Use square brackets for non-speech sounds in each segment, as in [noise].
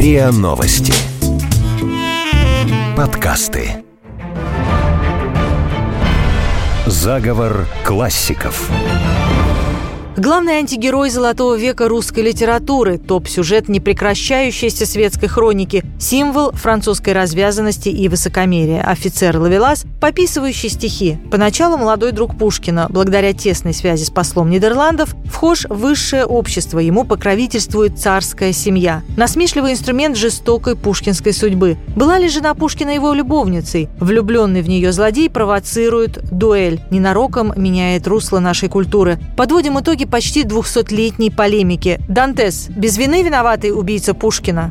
РИА Новости. Подкасты. Заговор классиков. Главный антигерой золотого века русской литературы, топ-сюжет непрекращающейся светской хроники, символ французской развязанности и высокомерия, офицер Лавелас, пописывающий стихи. Поначалу молодой друг Пушкина, благодаря тесной связи с послом Нидерландов, вхож в высшее общество, ему покровительствует царская семья. Насмешливый инструмент жестокой пушкинской судьбы. Была ли жена Пушкина его любовницей? Влюбленный в нее злодей провоцирует дуэль, ненароком меняет русло нашей культуры. Подводим итоги почти 200-летней полемики. Дантес. Без вины виноватый убийца Пушкина.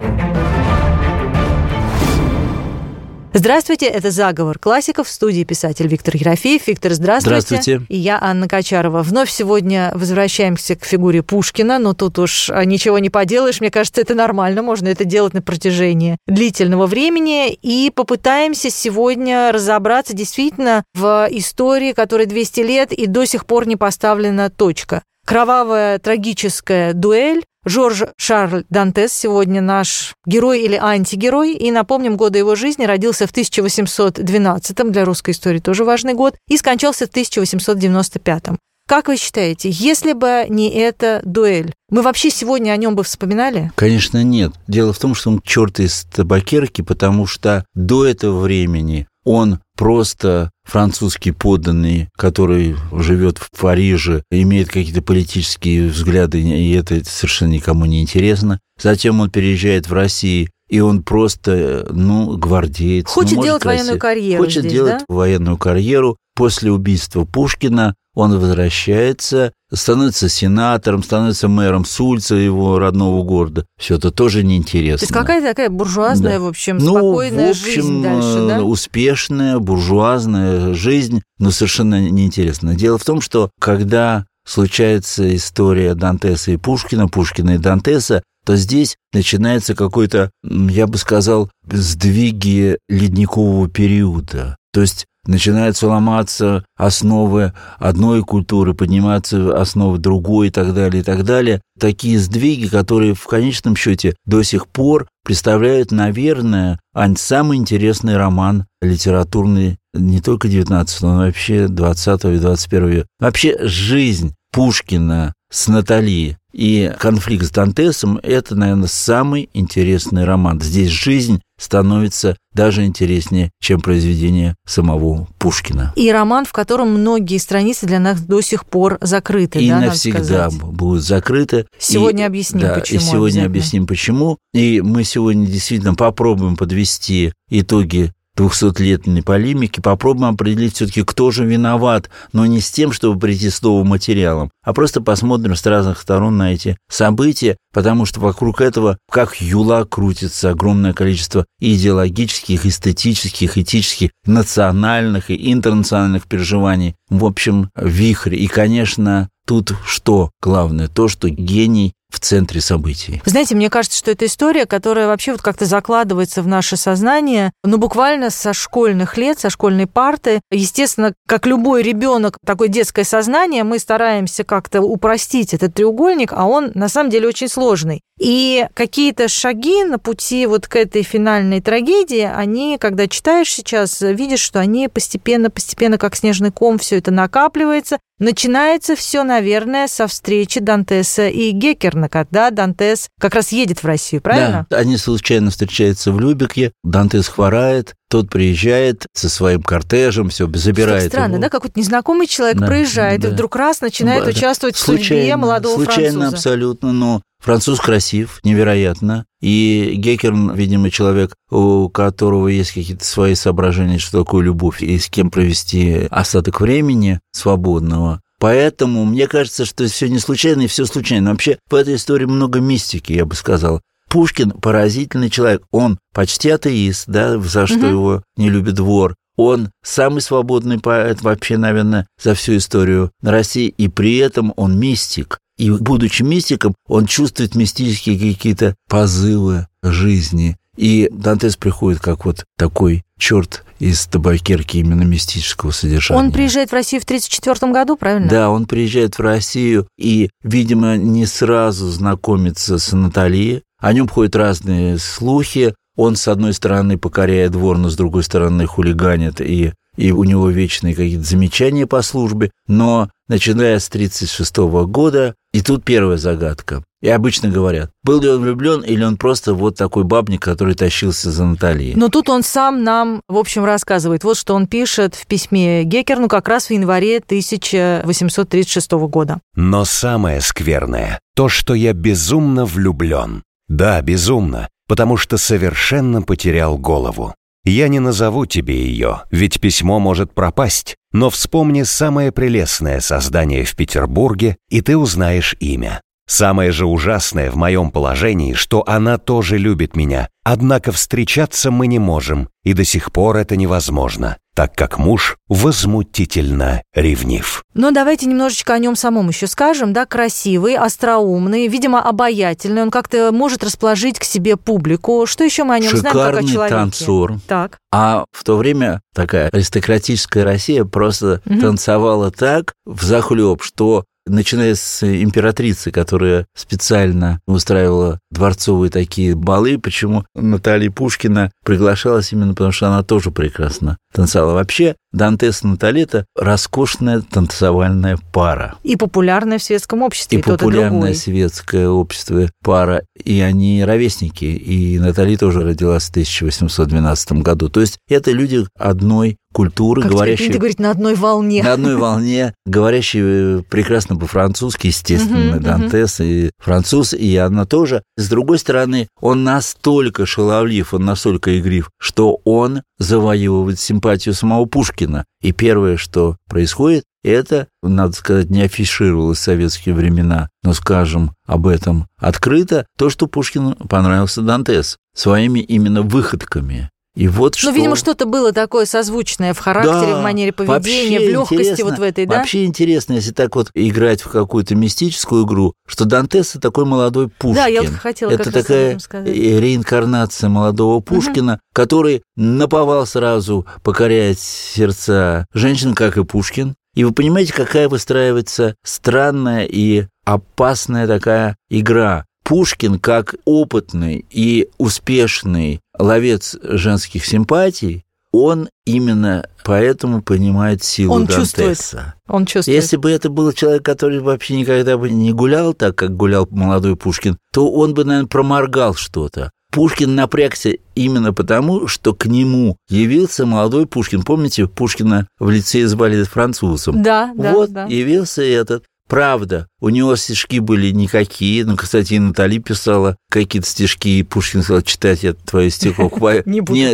Здравствуйте, это «Заговор классиков» в студии писатель Виктор Ерофеев. Виктор, здравствуйте. Здравствуйте. И я, Анна Качарова. Вновь сегодня возвращаемся к фигуре Пушкина, но тут уж ничего не поделаешь. Мне кажется, это нормально, можно это делать на протяжении длительного времени. И попытаемся сегодня разобраться действительно в истории, которой 200 лет и до сих пор не поставлена точка. Кровавая трагическая дуэль Жорж Шарль Дантес сегодня наш герой или антигерой. И напомним, годы его жизни родился в 1812, для русской истории тоже важный год, и скончался в 1895. Как вы считаете, если бы не эта дуэль, мы вообще сегодня о нем бы вспоминали? Конечно, нет. Дело в том, что он черт из табакерки, потому что до этого времени он просто французский подданный, который живет в Париже, имеет какие-то политические взгляды, и это совершенно никому не интересно. Затем он переезжает в Россию, и он просто, ну, гвардеец. Хочет ну, делать Россия. военную карьеру Хочет здесь, делать да? военную карьеру. После убийства Пушкина он возвращается, становится сенатором, становится мэром Сульца, его родного города. Все это тоже неинтересно. То есть какая-то такая буржуазная, Да. в общем, Ну, спокойная в общем, жизнь дальше, да? э, успешная, буржуазная жизнь, но совершенно неинтересная. Дело в том, что когда случается история Дантеса и Пушкина, Пушкина и Дантеса, то здесь начинается какой-то, я бы сказал, сдвиги ледникового периода. То есть начинаются ломаться основы одной культуры, поднимаются основы другой и так далее, и так далее. Такие сдвиги, которые в конечном счете до сих пор представляют, наверное, самый интересный роман литературный не только 19 но вообще 20 и 21 века. Вообще жизнь Пушкина с Натали и конфликт с Дантесом – это, наверное, самый интересный роман. Здесь жизнь становится даже интереснее, чем произведение самого Пушкина. И роман, в котором многие страницы для нас до сих пор закрыты, И да, навсегда будут закрыты. Сегодня И- объясним, да, почему И сегодня объясним, почему. И мы сегодня действительно попробуем подвести итоги 200-летней полемики, попробуем определить все-таки, кто же виноват, но не с тем, чтобы прийти с новым материалом, а просто посмотрим с разных сторон на эти события, потому что вокруг этого, как юла, крутится огромное количество идеологических, эстетических, этических, национальных и интернациональных переживаний. В общем, вихрь. И, конечно, тут что главное? То, что гений в центре событий. Знаете, мне кажется, что это история, которая вообще вот как-то закладывается в наше сознание, ну, буквально со школьных лет, со школьной парты. Естественно, как любой ребенок, такое детское сознание, мы стараемся как-то упростить этот треугольник, а он на самом деле очень сложный. И какие-то шаги на пути вот к этой финальной трагедии, они, когда читаешь сейчас, видишь, что они постепенно-постепенно, как снежный ком, все это накапливается. Начинается все, наверное, со встречи Дантеса и Геккерна, когда Дантес как раз едет в Россию, правильно? Да, они случайно встречаются в Любеке, Дантес хворает, тот приезжает со своим кортежем, все, забирает Что странно, его. да? Какой-то незнакомый человек Да, проезжает, да. и вдруг раз начинает Да, участвовать в судьбе случайно, молодого случайно француза. абсолютно, но француз красив, невероятно. И Геккерн, видимо, человек, у которого есть какие-то свои соображения, что такое любовь, и с кем провести остаток времени свободного. Поэтому мне кажется, что все не случайно и все случайно. Вообще в этой истории много мистики, я бы сказал. Пушкин поразительный человек. Он почти атеист, да, за что Мгм. его не любит двор. Он самый свободный поэт вообще, наверное, за всю историю России, и при этом он мистик. И будучи мистиком, он чувствует мистические какие-то позывы жизни. И Дантес приходит как вот такой черт из табакерки именно мистического содержания. Он приезжает в Россию в 1934 году, правильно? Да, он приезжает в Россию и, видимо, не сразу знакомится с Натальей. о нем ходят разные слухи. Он, с одной стороны, покоряет двор, но с другой стороны, хулиганит и и у него вечные какие-то замечания по службе, но начиная с 1936 года, и тут первая загадка. И обычно говорят, был ли он влюблен или он просто вот такой бабник, который тащился за Натальей. Но тут он сам нам, в общем, рассказывает. Вот что он пишет в письме Геккерну как раз в январе 1836 года. Но самое скверное – то, что я безумно влюблен. Да, безумно, потому что совершенно потерял голову. Я не назову тебе ее, ведь письмо может пропасть, но вспомни самое прелестное создание в Петербурге, и ты узнаешь имя. Самое же ужасное в моем положении, что она тоже любит меня, однако встречаться мы не можем, и до сих пор это невозможно, так как муж возмутительно ревнив. Но давайте немножечко о нем самом еще скажем, да, красивый, остроумный, видимо, обаятельный, он как-то может расположить к себе публику. Что еще мы о нем Шикарный знаем как о человеке? танцор. Так. А в то время такая аристократическая Россия просто Мгм. танцевала так в захлеб, что начиная с императрицы, которая специально устраивала дворцовые такие балы, почему Наталья Пушкина приглашалась именно потому, что она тоже прекрасно танцевала. Вообще, Дантес и это роскошная танцевальная пара. И популярная в светском обществе, И и, и популярное другой. светское общество пара, и они ровесники. И Натали тоже родилась в 1812 году. То есть это люди одной культуры, Как говорящие принято говорить, на одной волне. на одной волне, говорящие прекрасно по-французски, естественно, Дантес и француз, и она тоже. С другой стороны, он настолько шаловлив, он настолько игрив, что он завоевывает симпатию самого Пушкина. И первое, что происходит, это, надо сказать, не афишировалось в советские времена, но скажем об этом открыто, то, что Пушкину понравился Дантес своими именно выходками. И вот что... Ну, видимо, что-то было такое созвучное в характере, Да, в манере поведения, в легкости вот в этой, да? Вообще интересно, если так вот играть в какую-то мистическую игру, что Дантес это такой молодой Пушкин. Да, я вот хотела это такая э, реинкарнация молодого Пушкина, который наповал сразу покорять сердца женщин, как и Пушкин. И вы понимаете, какая выстраивается странная и опасная такая игра. Пушкин, как опытный и успешный ловец женских симпатий, он именно поэтому понимает силу Он Дантеса. чувствует. Он чувствует. Если бы это был человек, который вообще никогда бы не гулял так, как гулял молодой Пушкин, то он бы, наверное, проморгал что-то. Пушкин напрягся именно потому, что к нему явился молодой Пушкин. Помните, Пушкина в лице звали французом? Да, да, вот да. явился этот. Правда, у него стишки были никакие. Ну, кстати, и Натали писала какие-то стишки, и Пушкин сказал, читать я твои стихов. [laughs]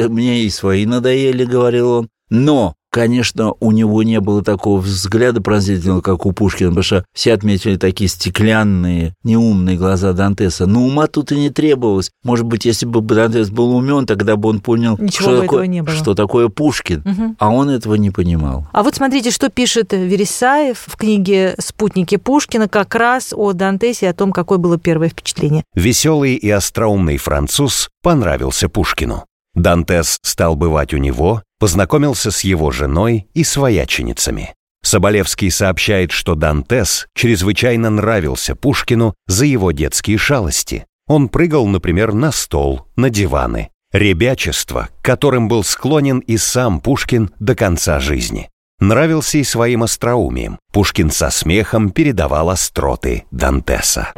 Мне и свои надоели, говорил он. Но, конечно, у него не было такого взгляда пронзительного, как у Пушкина, потому что все отметили такие стеклянные, неумные глаза Дантеса. Но ума тут и не требовалось. Может быть, если бы Дантес был умен, тогда бы он понял, Ничего что, бы такое, этого не было. что такое Пушкин. Мгм. А он этого не понимал. А вот смотрите, что пишет Вересаев в книге «Спутники Пушкина» как раз о Дантесе и о том, какое было первое впечатление. Веселый и остроумный француз понравился Пушкину. Дантес стал бывать у него, познакомился с его женой и свояченицами. Соболевский сообщает, что Дантес чрезвычайно нравился Пушкину за его детские шалости. Он прыгал, например, на стол, на диваны. Ребячество, которым был склонен и сам Пушкин до конца жизни. Нравился и своим остроумием. Пушкин со смехом передавал остроты Дантеса.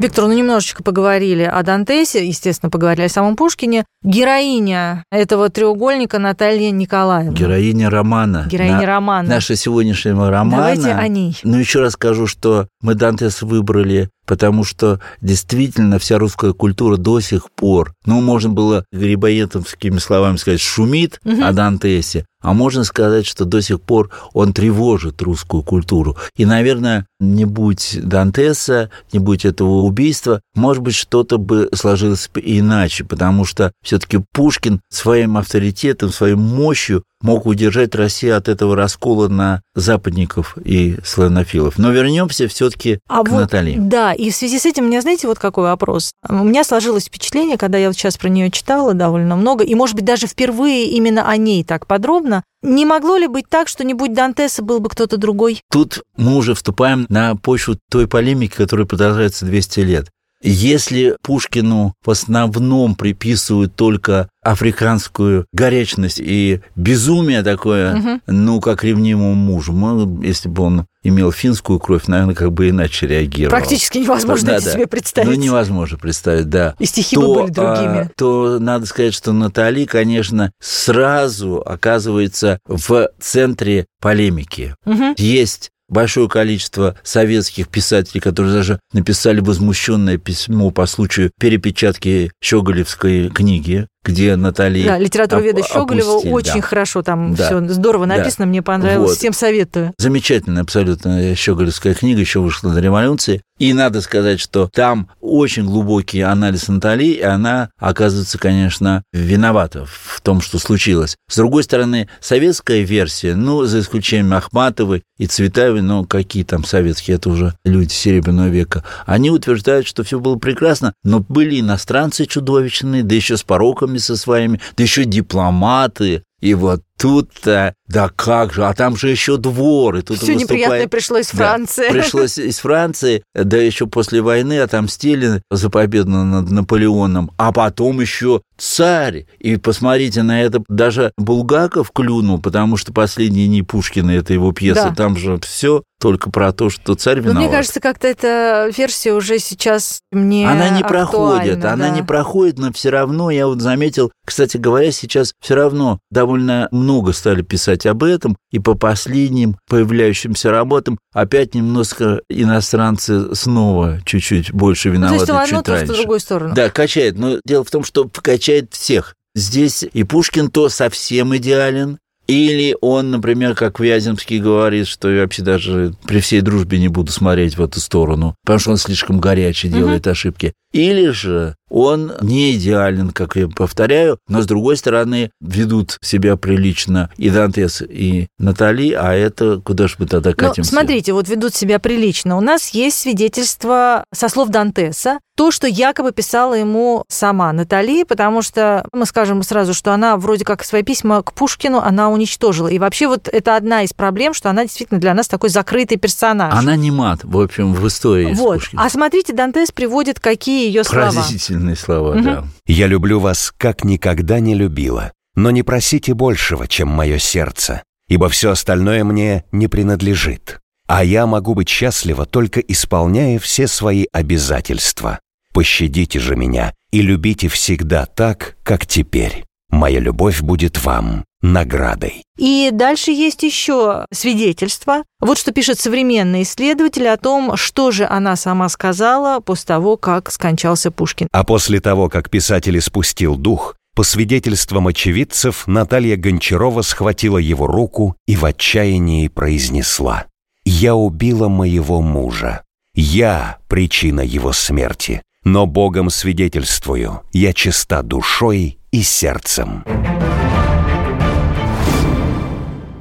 Виктор, ну немножечко поговорили о Дантесе, естественно, поговорили о самом Пушкине. Героиня этого треугольника Наталья Николаевна. Героиня романа. Героиня На- романа. Нашего сегодняшнего романа. Давайте о ней. Ну, еще раз скажу, что мы Дантес выбрали, потому что действительно вся русская культура до сих пор, ну, можно было грибоедовскими словами сказать, шумит о Дантесе, а можно сказать, что до сих пор он тревожит русскую культуру. И, наверное, не будь Дантеса, не будь этого убийства, может быть, что-то бы сложилось иначе, потому что все-таки Пушкин своим авторитетом, своей мощью мог удержать Россию от этого раскола на западников и славянофилов. Но вернемся все-таки А к вот, Наталье. Да, и в связи с этим у меня, знаете, вот какой вопрос. У меня сложилось впечатление, когда я вот сейчас про нее читала довольно много, и, может быть, даже впервые именно о ней так подробно, не могло ли быть так, что не будь Дантеса, был бы кто-то другой? Тут мы уже вступаем на почву той полемики, которая продолжается 200 лет. Если Пушкину в основном приписывают только африканскую горячность и безумие такое, угу. ну, как ревнимому мужу, мы, если бы он имел финскую кровь, наверное, как бы иначе реагировал. Практически невозможно да, это да. себе представить. Ну, невозможно представить, да. И стихи то, бы были другими. А, то надо сказать, что Натали, конечно, сразу оказывается в центре полемики. Угу. Есть большое количество советских писателей, которые даже написали возмущенное письмо по случаю перепечатки Щеголевской книги где Наталья... Да, литературоведа Щеголева очень да. хорошо там да. все здорово написано, да. мне понравилось, вот. всем советую. Замечательная абсолютно Щеголевская книга, еще вышла до революции. И надо сказать, что там очень глубокий анализ Натали, и она, оказывается, конечно, виновата в том, что случилось. С другой стороны, советская версия, ну, за исключением Ахматовой и Цветаевой, ну, какие там советские, это уже люди Серебряного века, они утверждают, что все было прекрасно, но были иностранцы чудовищные, да еще с пороками со своими, да еще дипломаты. И вот тут-то, да как же, а там же еще двор. И тут Все выступает... неприятное пришло из Франции. Да, пришлось из Франции, да еще после войны отомстили за победу над Наполеоном, а потом еще царь. И посмотрите на это, даже Булгаков клюнул, потому что последние дни Пушкина, это его пьеса, да. там же все только про то, что царь виноват. Но мне кажется, как-то эта версия уже сейчас мне Она не проходит, да. она не проходит, но все равно, я вот заметил, кстати говоря, сейчас все равно довольно много стали писать об этом, и по последним появляющимся работам опять немножко иностранцы снова чуть-чуть больше виноваты, ну, то есть, чуть одну, раньше. В другую сторону. Да, качает, но дело в том, что качает всех. Здесь и Пушкин то совсем идеален, или он, например, как Вяземский говорит, что я вообще даже при всей дружбе не буду смотреть в эту сторону, потому что он слишком горячий, делает угу. ошибки. Или же он не идеален, как я повторяю, но, с другой стороны, ведут себя прилично и Дантес, и Натали, а это куда же мы тогда катимся? Ну, смотрите, вот ведут себя прилично. У нас есть свидетельство со слов Дантеса, то, что якобы писала ему сама Натали, потому что мы скажем сразу, что она вроде как свои письма к Пушкину она уничтожила. И вообще вот это одна из проблем, что она действительно для нас такой закрытый персонаж. Она не мат, в общем, в истории Вот. А смотрите, Дантес приводит какие ее слова. Поразительные слова, угу. да. «Я люблю вас, как никогда не любила, но не просите большего, чем мое сердце, ибо все остальное мне не принадлежит, а я могу быть счастлива, только исполняя все свои обязательства. Пощадите же меня и любите всегда так, как теперь. Моя любовь будет вам наградой. И дальше есть еще свидетельство. Вот что пишет современный исследователь о том, что же она сама сказала после того, как скончался Пушкин. А после того, как писатель испустил дух, по свидетельствам очевидцев, Наталья Гончарова схватила его руку и в отчаянии произнесла «Я убила моего мужа. Я причина его смерти но Богом свидетельствую, я чиста душой и сердцем».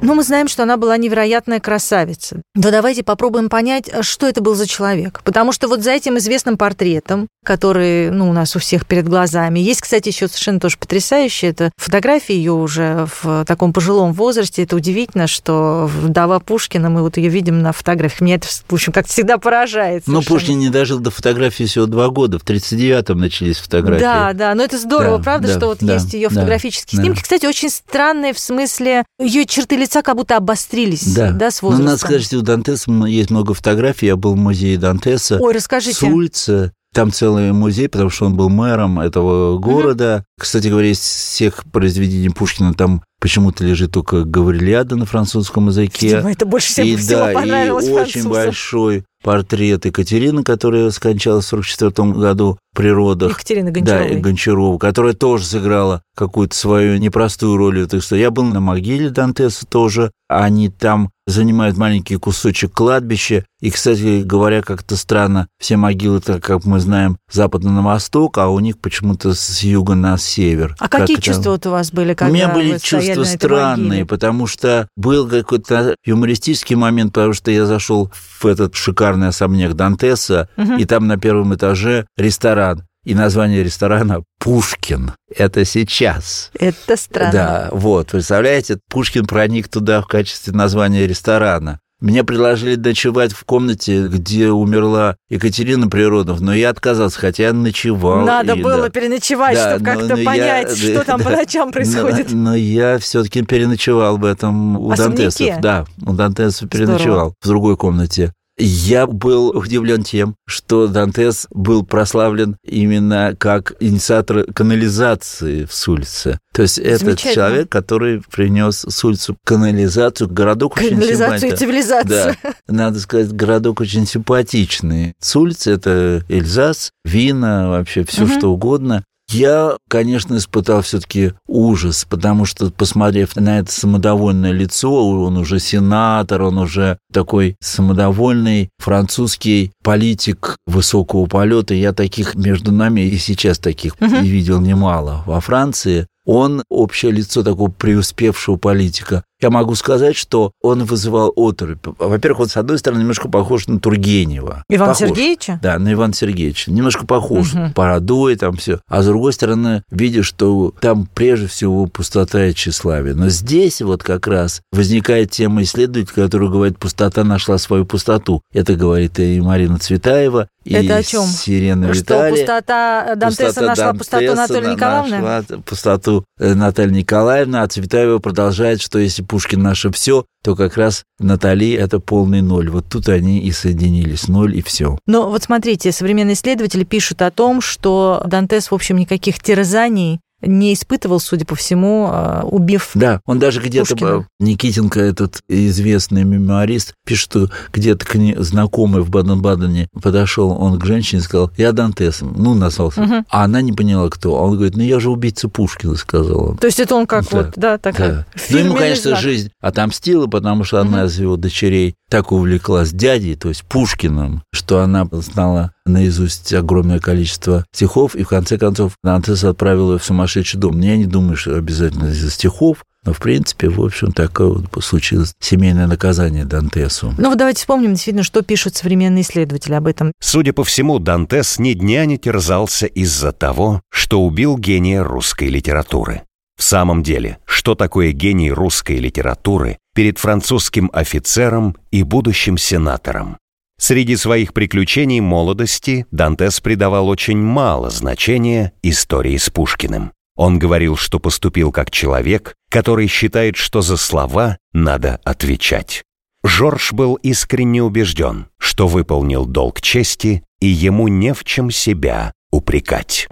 Ну, мы знаем, что она была невероятная красавица. Но давайте попробуем понять, что это был за человек. Потому что вот за этим известным портретом, который, ну, у нас у всех перед глазами, есть, кстати, еще совершенно тоже потрясающая, это фотография ее уже в таком пожилом возрасте. Это удивительно, что вдова Пушкина, мы вот ее видим на фотографиях. Меня это, в общем, как всегда поражает. Но Пушкин не дожил до фотографии всего два года. В 39-м начались фотографии. Да, да, но это здорово, да, правда, да, что вот да, есть ее фотографические да, снимки. Кстати, очень странные в смысле ее черты лица лица как будто обострились, да, да с возрастом. Ну, надо сказать, что у Дантеса есть много фотографий. Я был в музее Дантеса. Ой, расскажите. С улицы. Там целый музей, потому что он был мэром этого города. Mm-hmm. Кстати говоря, из всех произведений Пушкина там почему-то лежит только Гаврилиада на французском языке. Видимо, это больше всего, и, всего да, понравилось и очень большой портрет Екатерины, которая скончалась в 1944 году. Природах. Екатерина Гончарова. Да, Гончарова, которая тоже сыграла какую-то свою непростую роль. Так что я был на могиле Дантеса тоже. Они там занимают маленький кусочек кладбища. И, кстати говоря, как-то странно, все могилы, так как мы знаем, западно на восток, а у них почему-то с юга на север. А какие как чувства вот у вас были, когда У меня были чувства этой странные, могиле? потому что был какой-то юмористический момент, потому что я зашел в этот шикарный особняк Дантеса, и там на первом этаже ресторан. И название ресторана «Пушкин». Это сейчас. Это странно. Да, вот, представляете, Пушкин проник туда в качестве названия ресторана. Мне предложили ночевать в комнате, где умерла Екатерина Природов, но я отказался, хотя я ночевал. Надо и, было да. переночевать, Да, чтобы как-то но я- понять, что там по [laughs] да. ночам происходит. Но, но я все-таки переночевал в этом у Особняке? Дантесов. Да, у Дантесов переночевал в другой комнате. Я был удивлен тем, что Дантес был прославлен именно как инициатор канализации в Сульце. То есть этот человек, который принес Сульцу канализацию, городок очень Канализацию и симпатичный. цивилизацию. Да, надо сказать, городок очень симпатичный. Сульц – это Эльзас, вина, вообще все Мгм. что угодно. Я, конечно, испытал все-таки ужас, потому что, посмотрев на это самодовольное лицо, он уже сенатор, он уже такой самодовольный французский политик высокого полета. Я таких между нами и сейчас таких Мгм. видел немало во Франции. Он общее лицо такого преуспевшего политика. Я могу сказать, что он вызывал оторопь. Во-первых, он, с одной стороны, немножко похож на Тургенева. Ивана. Сергеевича? Да, на Ивана Сергеевича. Немножко похож. Мгм. Бородой там все. А с другой стороны, видишь, что там прежде всего пустота и тщеславие. Но здесь вот как раз возникает тема исследователя, который говорит, пустота нашла свою пустоту. Это говорит и Марина Цветаева, и Это о чем? Сирена Что Виталия. пустота Дантеса Пустота нашла пустоту Дантеса Натальи на- Николаевны? Нашла пустоту э, Наталья Николаевна, а Цветаева продолжает, что если Пушкин наше все, то как раз Натали это полный ноль. Вот тут они и соединились, ноль и все. Но вот смотрите, современные исследователи пишут о том, что Дантес, в общем, никаких терзаний не испытывал, судя по всему, э, убив Да, он даже где-то... Никитенко, этот известный мемуарист, пишет, что где-то к ней знакомый в Баден-Бадене подошел он к женщине и сказал, я Дантесом, ну, назвался. Мгм. А она не поняла, кто. А он говорит, ну, я же убийца Пушкина, сказал он. То есть это он как Да. вот, да, такая Да. Ну, ему, конечно, знак. жизнь отомстила, потому что одна из его дочерей так увлеклась дядей, то есть Пушкиным, что она знала наизусть огромное количество стихов, и в конце концов Дантес отправил ее в сумасшедший дом. Я не думаю, что обязательно из-за стихов, но, в принципе, в общем, такое вот случилось семейное наказание Дантесу. Ну вот давайте вспомним действительно, что пишут современные исследователи об этом. Судя по всему, Дантес ни дня не терзался из-за того, что убил гения русской литературы. В самом деле, что такое гений русской литературы перед французским офицером и будущим сенатором? Среди своих приключений молодости Дантес придавал очень мало значения истории с Пушкиным. Он говорил, что поступил как человек, который считает, что за слова надо отвечать. Жорж был искренне убежден, что выполнил долг чести, и ему не в чем себя упрекать.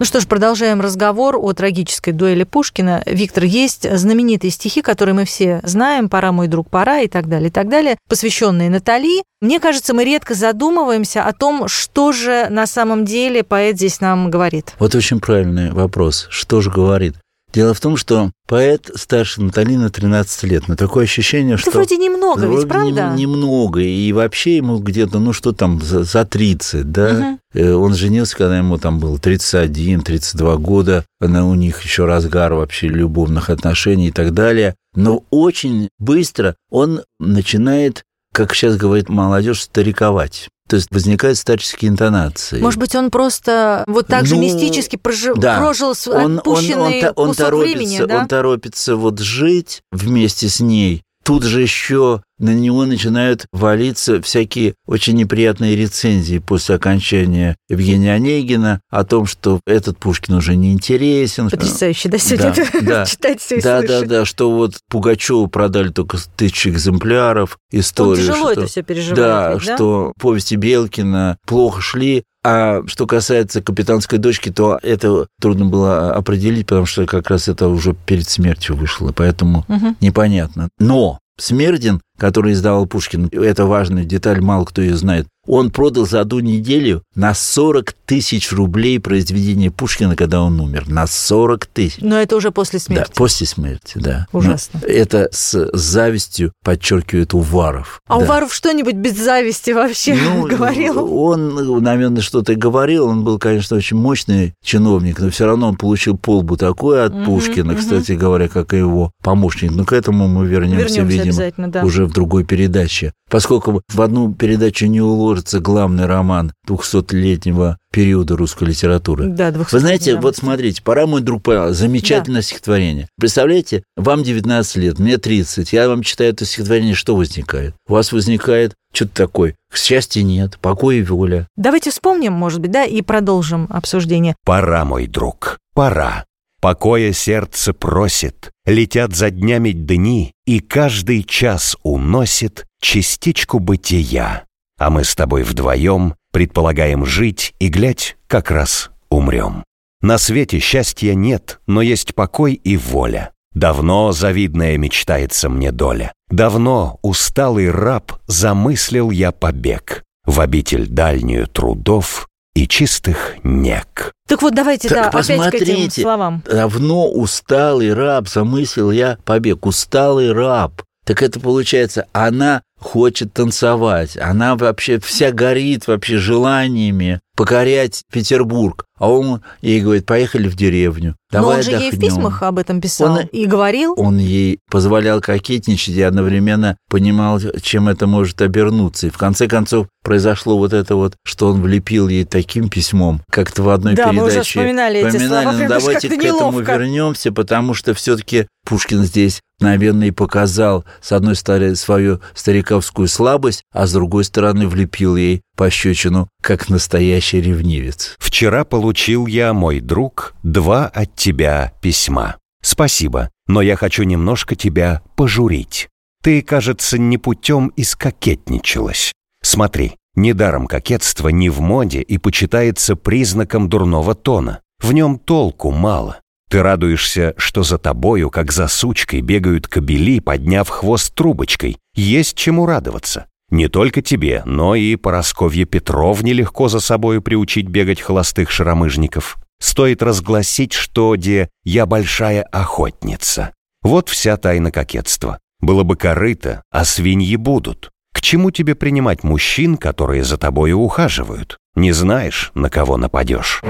Ну что ж, продолжаем разговор о трагической дуэли Пушкина. Виктор, есть знаменитые стихи, которые мы все знаем, «Пора, мой друг, пора» и так далее, и так далее, посвященные Натали. Мне кажется, мы редко задумываемся о том, что же на самом деле поэт здесь нам говорит. Вот очень правильный вопрос. Что же говорит? Дело в том, что поэт старше Натали на 13 лет. Но такое ощущение, Это что... вроде немного, Ну, ведь вроде правда? нем- немного. И вообще ему где-то, ну что там, за, за 30, да? Э, Он женился, когда ему там было 31-32 года. Она, у них еще разгар вообще любовных отношений и так далее. Но очень быстро он начинает, как сейчас говорит молодежь, стариковать. То есть возникают старческие интонации. Может быть, он просто вот так же Ну, мистически прожи- да. прожил он, он, он, отпущенный та- он кусок торопится, времени, да? он торопится вот жить вместе с ней. Тут же еще на него начинают валиться всякие очень неприятные рецензии после окончания Евгения Онегина о том, что этот Пушкин уже не интересен. Потрясающе, да, сегодня Да, да. [laughs] читать все и Да, да, слышать. да, что вот Пугачеву продали только тысячу экземпляров Он историю. тяжело что... это все переживает. Да, ведь, да? что повести Белкина плохо шли. А что касается капитанской дочки, то это трудно было определить, потому что как раз это уже перед смертью вышло, поэтому Мгм. непонятно. Но Смердин, который издавал Пушкин, это важная деталь, мало кто ее знает, Он продал за одну неделю на 40 тысяч рублей произведение Пушкина, когда он умер. На 40 тысяч. Но это уже после смерти. Да, после смерти, да. Ужасно. Но это с завистью подчеркивает Уваров. А да. Уваров что-нибудь без зависти вообще ну, [laughs] говорил? Он, наверное, что-то говорил. Он был, конечно, очень мощный чиновник, но все равно он получил полбу такой от угу, Пушкина, угу. кстати говоря, как и его помощник. Но к этому мы вернемся, вернемся видимо, да. уже в другой передаче. Поскольку в одну передачу не уложится главный роман 200-летнего периода русской литературы. Да, Вы знаете, вот смотрите, «Пора, мой друг, пора». Замечательное да. стихотворение. Представляете, вам 19 лет, мне 30. Я вам читаю это стихотворение, что возникает? У вас возникает что-то такое. Счастья нет, покоя и воля. Давайте вспомним, может быть, да, и продолжим обсуждение. Пора, мой друг, пора. Покоя сердце просит, летят за днями дни, и каждый час уносит частичку бытия. А мы с тобой вдвоем предполагаем жить и, глядь, как раз умрем. На свете счастья нет, но есть покой и воля. Давно завидная мечтается мне доля. Давно усталый раб замыслил я побег в обитель дальнюю трудов и чистых нек. Так вот, давайте, так да, опять к этим словам. Давно усталый раб замыслил я побег. Усталый раб. Так это получается, она хочет танцевать, она вообще вся горит вообще желаниями покорять Петербург. А он ей говорит, поехали в деревню, давай Но он же отдохнем. ей в письмах об этом писал он, и говорил. Он ей позволял кокетничать и одновременно понимал, чем это может обернуться. И в конце концов произошло вот это вот, что он влепил ей таким письмом, как-то в одной да, передаче. мы уже вспоминали, эти слова, но давайте к этому вернемся, потому что все-таки Пушкин здесь, наверное, и показал, с одной стороны, свою стариковскую слабость, а с другой стороны, влепил ей пощечину, как настоящий ревнивец. «Вчера получил я, мой друг, два от тебя письма. Спасибо, но я хочу немножко тебя пожурить. Ты, кажется, не путем искокетничалась. Смотри, недаром кокетство не в моде и почитается признаком дурного тона. В нем толку мало. Ты радуешься, что за тобою, как за сучкой, бегают кобели, подняв хвост трубочкой. Есть чему радоваться. Не только тебе, но и Поросковье Петровне легко за собою приучить бегать холостых шаромыжников. Стоит разгласить, что, де, я большая охотница. Вот вся тайна кокетства. Было бы корыто, а свиньи будут. К чему тебе принимать мужчин, которые за тобою ухаживают? Не знаешь, на кого нападешь.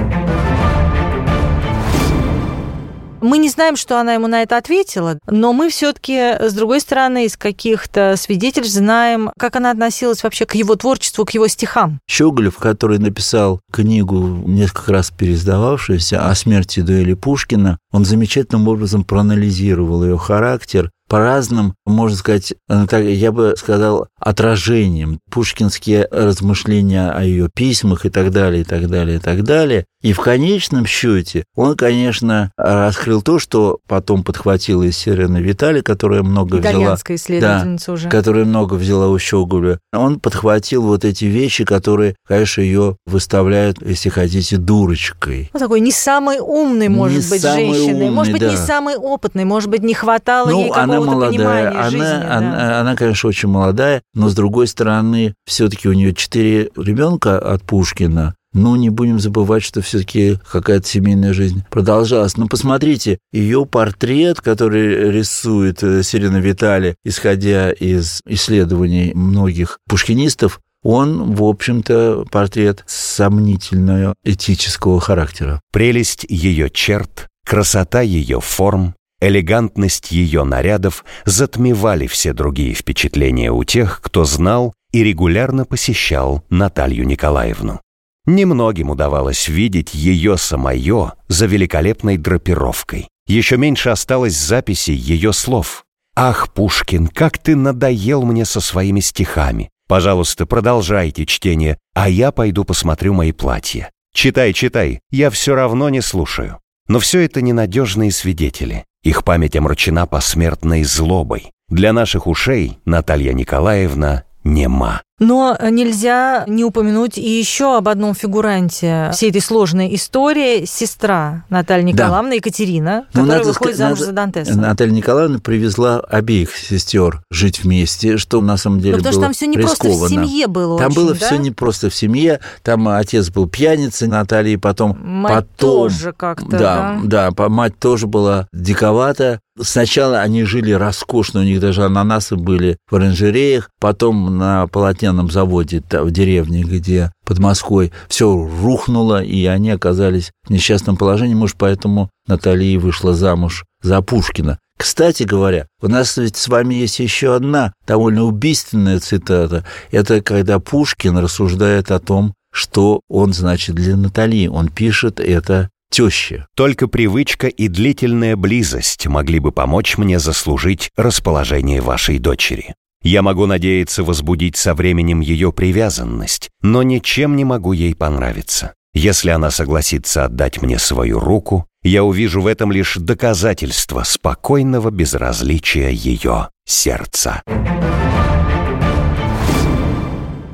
Мы не знаем, что она ему на это ответила, но мы все-таки, с другой стороны, из каких-то свидетельств знаем, как она относилась вообще к его творчеству, к его стихам. Щеголев, который написал книгу, несколько раз переиздававшуюся, о смерти дуэли Пушкина, он замечательным образом проанализировал ее характер, по разным, можно сказать, я бы сказал, отражением. Пушкинские размышления о ее письмах и так далее, и так далее, и так далее. И в конечном счете он, конечно, раскрыл то, что потом подхватила из Сирена Витали, которая много взяла... исследовательница да, уже. Которая много взяла у Щеголя. Он подхватил вот эти вещи, которые, конечно, ее выставляют, если хотите, дурочкой. Ну, такой не самый умный, может не быть, женщиной. Умный, может быть, да. не самый опытный, может быть, не хватало ну, ей какого-то она молодая, понимания она, жизни. Она, да. она, конечно, очень молодая, но с другой стороны, все-таки у нее четыре ребенка от Пушкина. Ну, не будем забывать, что все-таки какая-то семейная жизнь продолжалась. Но посмотрите, ее портрет, который рисует э, Сирена Витали, исходя из исследований многих пушкинистов, он, в общем-то, портрет сомнительного этического характера. Прелесть ее черт, красота ее форм, элегантность ее нарядов затмевали все другие впечатления у тех, кто знал и регулярно посещал Наталью Николаевну. Немногим удавалось видеть ее самое за великолепной драпировкой. Еще меньше осталось записей ее слов. «Ах, Пушкин, как ты надоел мне со своими стихами! Пожалуйста, продолжайте чтение, а я пойду посмотрю мои платья. Читай, читай, я все равно не слушаю». Но все это ненадежные свидетели. Их память омрачена посмертной злобой. Для наших ушей Наталья Николаевна нема. Но нельзя не упомянуть и еще об одном фигуранте всей этой сложной истории – сестра Натальи Николаевны, да. Екатерина, ну, которая выходит сказать, замуж надо, за Дантеса. Наталья Николаевна привезла обеих сестер жить вместе, что на самом деле ну, потому было что там все не рискованно. просто в семье было Там очень, было да? все не просто в семье, там отец был пьяницей Натальи, потом... Мать потом, тоже как-то, да? Да, да, мать тоже была диковата, Сначала они жили роскошно, у них даже ананасы были в оранжереях, потом на полотняном заводе в деревне, где под Москвой, все рухнуло, и они оказались в несчастном положении, может, поэтому Наталья вышла замуж за Пушкина. Кстати говоря, у нас ведь с вами есть еще одна довольно убийственная цитата. Это когда Пушкин рассуждает о том, что он значит для Натальи. Он пишет это тещи. Только привычка и длительная близость могли бы помочь мне заслужить расположение вашей дочери. Я могу надеяться возбудить со временем ее привязанность, но ничем не могу ей понравиться. Если она согласится отдать мне свою руку, я увижу в этом лишь доказательство спокойного безразличия ее сердца.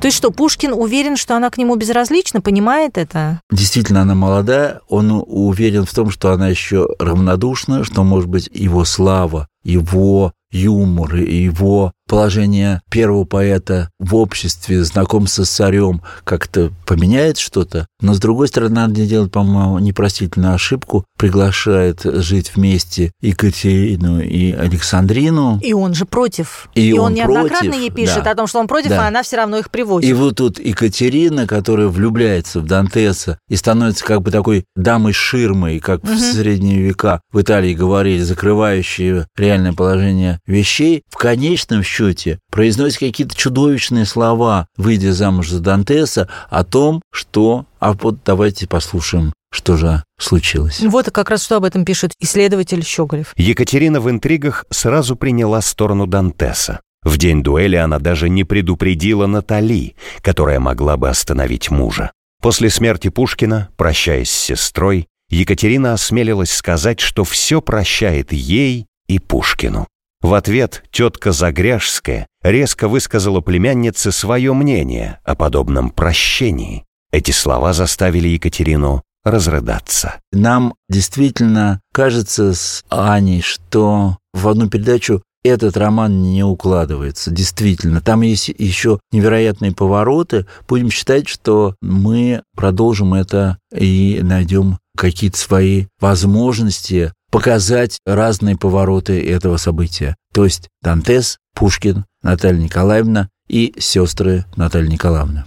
То есть что, Пушкин уверен, что она к нему безразлична, понимает это? Действительно, она молода, он уверен в том, что она еще равнодушна, что, может быть, его слава, его юмор и его положение первого поэта в обществе, знакомство с царем как-то поменяет что-то. Но, с другой стороны, надо делать, по-моему, непростительную ошибку. Приглашает жить вместе Екатерину и Александрину. И он же против. И, и он, он неоднократно против, ей пишет да. о том, что он против, да. а она все равно их приводит. И вот тут Екатерина, которая влюбляется в Дантеса и становится как бы такой дамой-ширмой, как угу. в средние века в Италии говорили, закрывающей реальное положение вещей, в конечном счете произносит какие-то чудовищные слова, выйдя замуж за Дантеса, о том, что... А вот давайте послушаем, что же случилось. Вот как раз что об этом пишет исследователь Щеголев. Екатерина в интригах сразу приняла сторону Дантеса. В день дуэли она даже не предупредила Натали, которая могла бы остановить мужа. После смерти Пушкина, прощаясь с сестрой, Екатерина осмелилась сказать, что все прощает ей и Пушкину. В ответ тетка Загряжская резко высказала племяннице свое мнение о подобном прощении. Эти слова заставили Екатерину разрыдаться. Нам действительно кажется с Аней, что в одну передачу этот роман не укладывается. Действительно, там есть еще невероятные повороты. Будем считать, что мы продолжим это и найдем какие-то свои возможности показать разные повороты этого события. То есть Дантес, Пушкин, Наталья Николаевна и сестры Наталья Николаевна.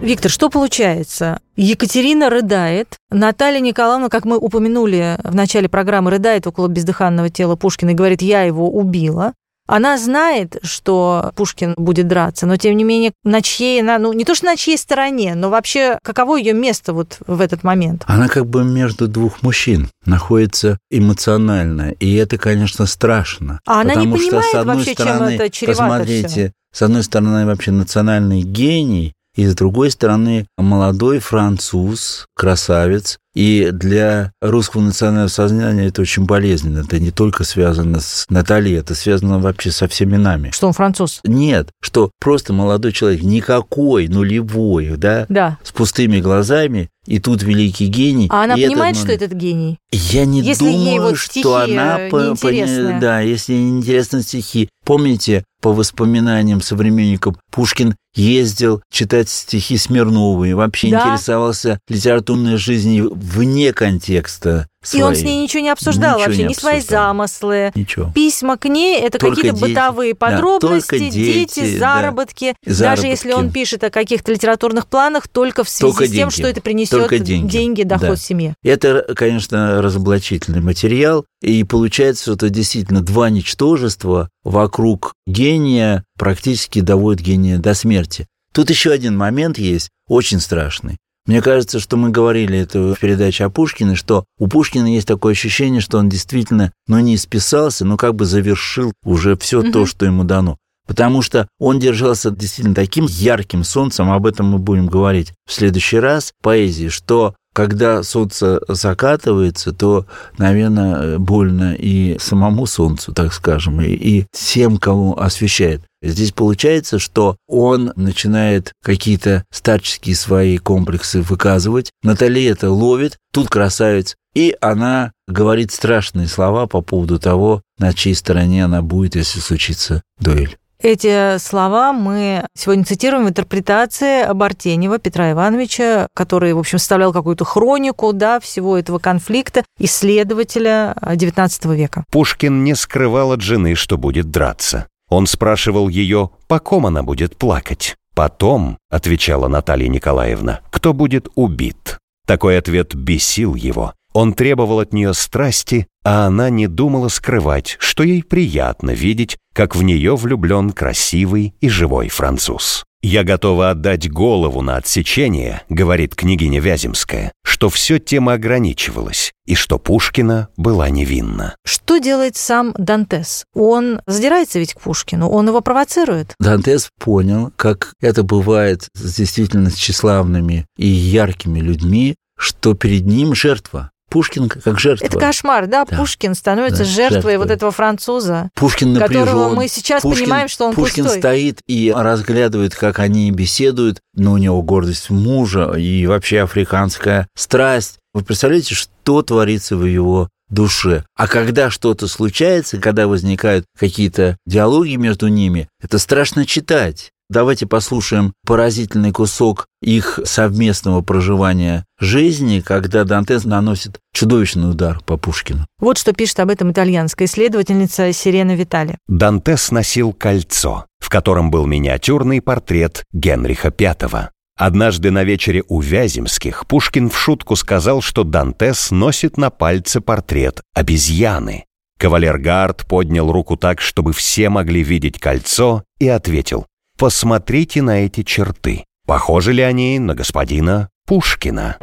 Виктор, что получается? Екатерина рыдает, Наталья Николаевна, как мы упомянули в начале программы, рыдает около бездыханного тела Пушкина и говорит, я его убила. Она знает, что Пушкин будет драться, но тем не менее, на чьей она, ну не то что на чьей стороне, но вообще каково ее место вот в этот момент? Она как бы между двух мужчин находится эмоционально, и это, конечно, страшно. А она не понимает что, с одной вообще, стороны, чем это чревато Посмотрите, всё. с одной стороны, вообще национальный гений, и с другой стороны, молодой француз, красавец. И для русского национального сознания это очень болезненно. Это не только связано с Натальей, это связано вообще со всеми нами. Что он француз? Нет, что просто молодой человек, никакой, нулевой, да, Да. с пустыми глазами, и тут великий гений. А она и понимает, этот что этот гений? я не Если думаю, ей вот что она по- неинтересны. поня- да, если ей неинтересны стихи. Помните, по воспоминаниям современников, Пушкин ездил читать стихи Смирновой, вообще Да. интересовался литературной жизнью вне контекста И он с ней ничего не обсуждал Ничего вообще, не ни свои обсуждал. замыслы. Ничего. Письма к ней это какие-то бытовые Да, подробности, только дети, дети, да. заработки. Даже Заработки. если он пишет о каких-то литературных планах, только в связи Только с тем, деньги. что это принесет Только деньги. доход Да. семье. Это, конечно, разоблачительный материал, и получается, что это действительно два ничтожества вокруг гения практически доводят гения до смерти. Тут еще один момент есть, очень страшный. Мне кажется, что мы говорили это в передаче о Пушкине, что у Пушкина есть такое ощущение, что он действительно, ну, не списался, но как бы завершил уже все то, Мгм. что ему дано. Потому что он держался действительно таким ярким солнцем, об этом мы будем говорить в следующий раз, поэзии, что когда солнце закатывается, то, наверное, больно и самому солнцу, так скажем, и, и всем, кого освещает. Здесь получается, что он начинает какие-то старческие свои комплексы выказывать. Натали это ловит, тут красавец, и она говорит страшные слова по поводу того, на чьей стороне она будет, если случится дуэль. Эти слова мы сегодня цитируем в интерпретации Бартенева Петра Ивановича, который, в общем, составлял какую-то хронику да, всего этого конфликта, исследователя XIX века. Пушкин не скрывал от жены, что будет драться. Он спрашивал ее, по ком она будет плакать. «Потом», — отвечала Наталья Николаевна, — «кто будет убит?» Такой ответ бесил его. Он требовал от нее страсти, а она не думала скрывать, что ей приятно видеть, как в нее влюблен красивый и живой француз. «Я готова отдать голову на отсечение», — говорит княгиня Вяземская, что все тем ограничивалось, и что Пушкина была невинна. Что делает сам Дантес? Он задирается ведь к Пушкину, он его провоцирует. Дантес понял, как это бывает с действительно тщеславными и яркими людьми, что перед ним жертва. Пушкин как жертва. Это кошмар, да? да. Пушкин становится да, жертвой, жертвой вот этого француза, Пушкин напряжен. которого мы сейчас Пушкин, понимаем, что он Пушкин пустой. стоит и разглядывает, как они беседуют, но у него гордость мужа и вообще африканская страсть. Вы представляете, что творится в его душе. А когда что-то случается, когда возникают какие-то диалоги между ними, это страшно читать. Давайте послушаем поразительный кусок их совместного проживания жизни, когда Дантес наносит чудовищный удар по Пушкину. Вот что пишет об этом итальянская исследовательница Сирена Витали. Дантес носил кольцо, в котором был миниатюрный портрет Генриха V. Однажды на вечере у Вяземских Пушкин в шутку сказал, что Дантес носит на пальце портрет обезьяны. Кавалер Гард поднял руку так, чтобы все могли видеть кольцо, и ответил Посмотрите на эти черты. Похожи ли они на господина Пушкина?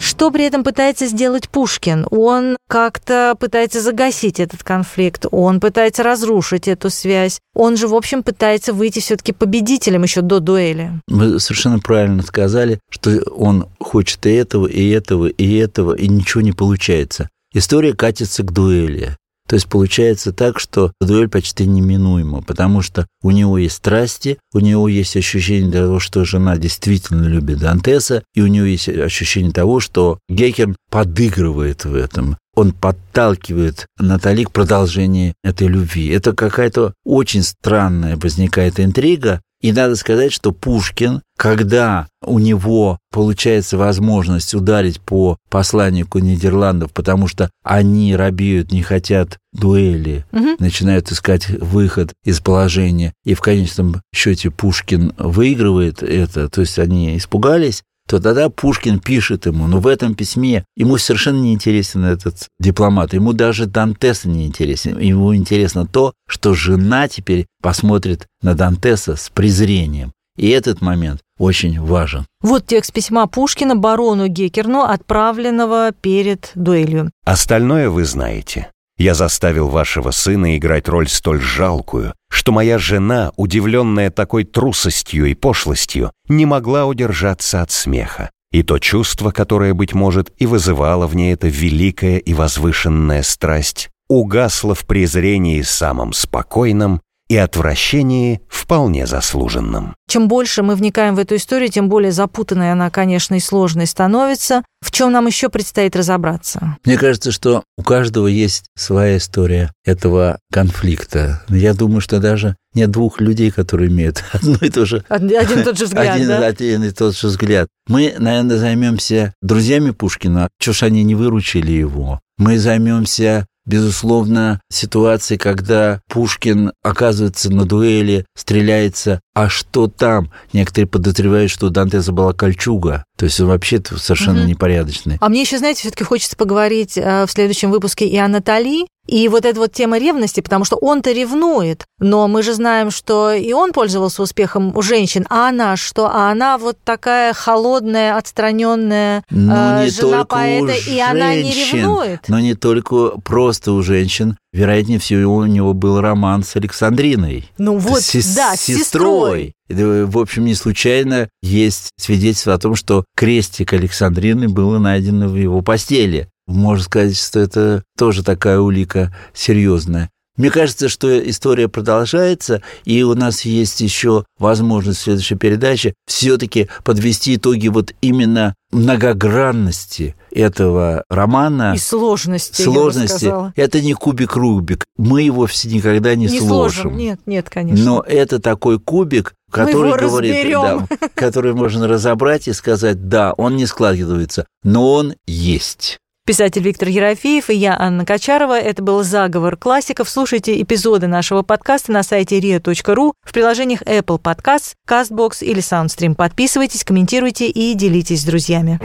Что при этом пытается сделать Пушкин? Он как-то пытается загасить этот конфликт, он пытается разрушить эту связь. Он же, в общем, пытается выйти все-таки победителем еще до дуэли. Вы совершенно правильно сказали, что он хочет и этого, и этого, и этого, и ничего не получается. История катится к дуэли. То есть получается так, что дуэль почти неминуема, потому что у него есть страсти, у него есть ощущение того, что жена действительно любит Дантеса, и у него есть ощущение того, что Геккерн подыгрывает в этом. Он подталкивает Натали к продолжению этой любви. Это какая-то очень странная возникает интрига, и надо сказать, что Пушкин, когда у него получается возможность ударить по посланнику Нидерландов, потому что они робеют, не хотят дуэли, угу. начинают искать выход из положения, и в конечном счете Пушкин выигрывает это, то есть они испугались, то тогда Пушкин пишет ему, но в этом письме ему совершенно не интересен этот дипломат, ему даже Дантеса не интересен, ему интересно то, что жена теперь посмотрит на Дантеса с презрением. И этот момент очень важен. Вот текст письма Пушкина барону Гекерну, отправленного перед дуэлью. Остальное вы знаете. Я заставил вашего сына играть роль столь жалкую, что моя жена, удивленная такой трусостью и пошлостью, не могла удержаться от смеха. И то чувство, которое, быть может, и вызывало в ней эта великая и возвышенная страсть, угасло в презрении самым спокойным и отвращении вполне заслуженным. Чем больше мы вникаем в эту историю, тем более запутанной она, конечно, и сложной становится. В чем нам еще предстоит разобраться? Мне кажется, что у каждого есть своя история этого конфликта. Я думаю, что даже нет двух людей, которые имеют [laughs] одно и то же... Один, один и тот же [laughs] взгляд, один, да? один и тот же взгляд. Мы, наверное, займемся друзьями Пушкина. Чего ж они не выручили его? Мы займемся Безусловно, ситуации, когда Пушкин оказывается на дуэли, стреляется, а что там? Некоторые подозревают, что у Дантеса была кольчуга. То есть он вообще совершенно угу. непорядочный. А мне еще, знаете, все-таки хочется поговорить э, в следующем выпуске и о Натали, и вот эта вот тема ревности, потому что он-то ревнует, но мы же знаем, что и он пользовался успехом у женщин, а она что? А она вот такая холодная, отстраненная ну, э, жена поэта, и она не ревнует. Но не только просто у женщин. Вероятнее всего, у него был роман с Александриной. Ну вот, с, да, с сестрой. сестрой. В общем, не случайно есть свидетельство о том, что крестик Александрины было найдено в его постели. Можно сказать, что это тоже такая улика серьезная. Мне кажется, что история продолжается, и у нас есть еще возможность в следующей передаче все-таки подвести итоги вот именно многогранности этого романа. И сложности, Сложности. Это не кубик Рубик. Мы его все никогда не, не сложим. сложим. Нет, нет, конечно. Но это такой кубик, который говорит, да, который можно разобрать и сказать, да, он не складывается, но он есть. Писатель Виктор Ерофеев и я, Анна Качарова. Это был «Заговор классиков». Слушайте эпизоды нашего подкаста на сайте ria.ru, в приложениях Apple Podcasts, CastBox или SoundStream. Подписывайтесь, комментируйте и делитесь с друзьями.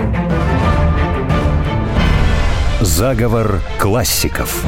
«Заговор классиков».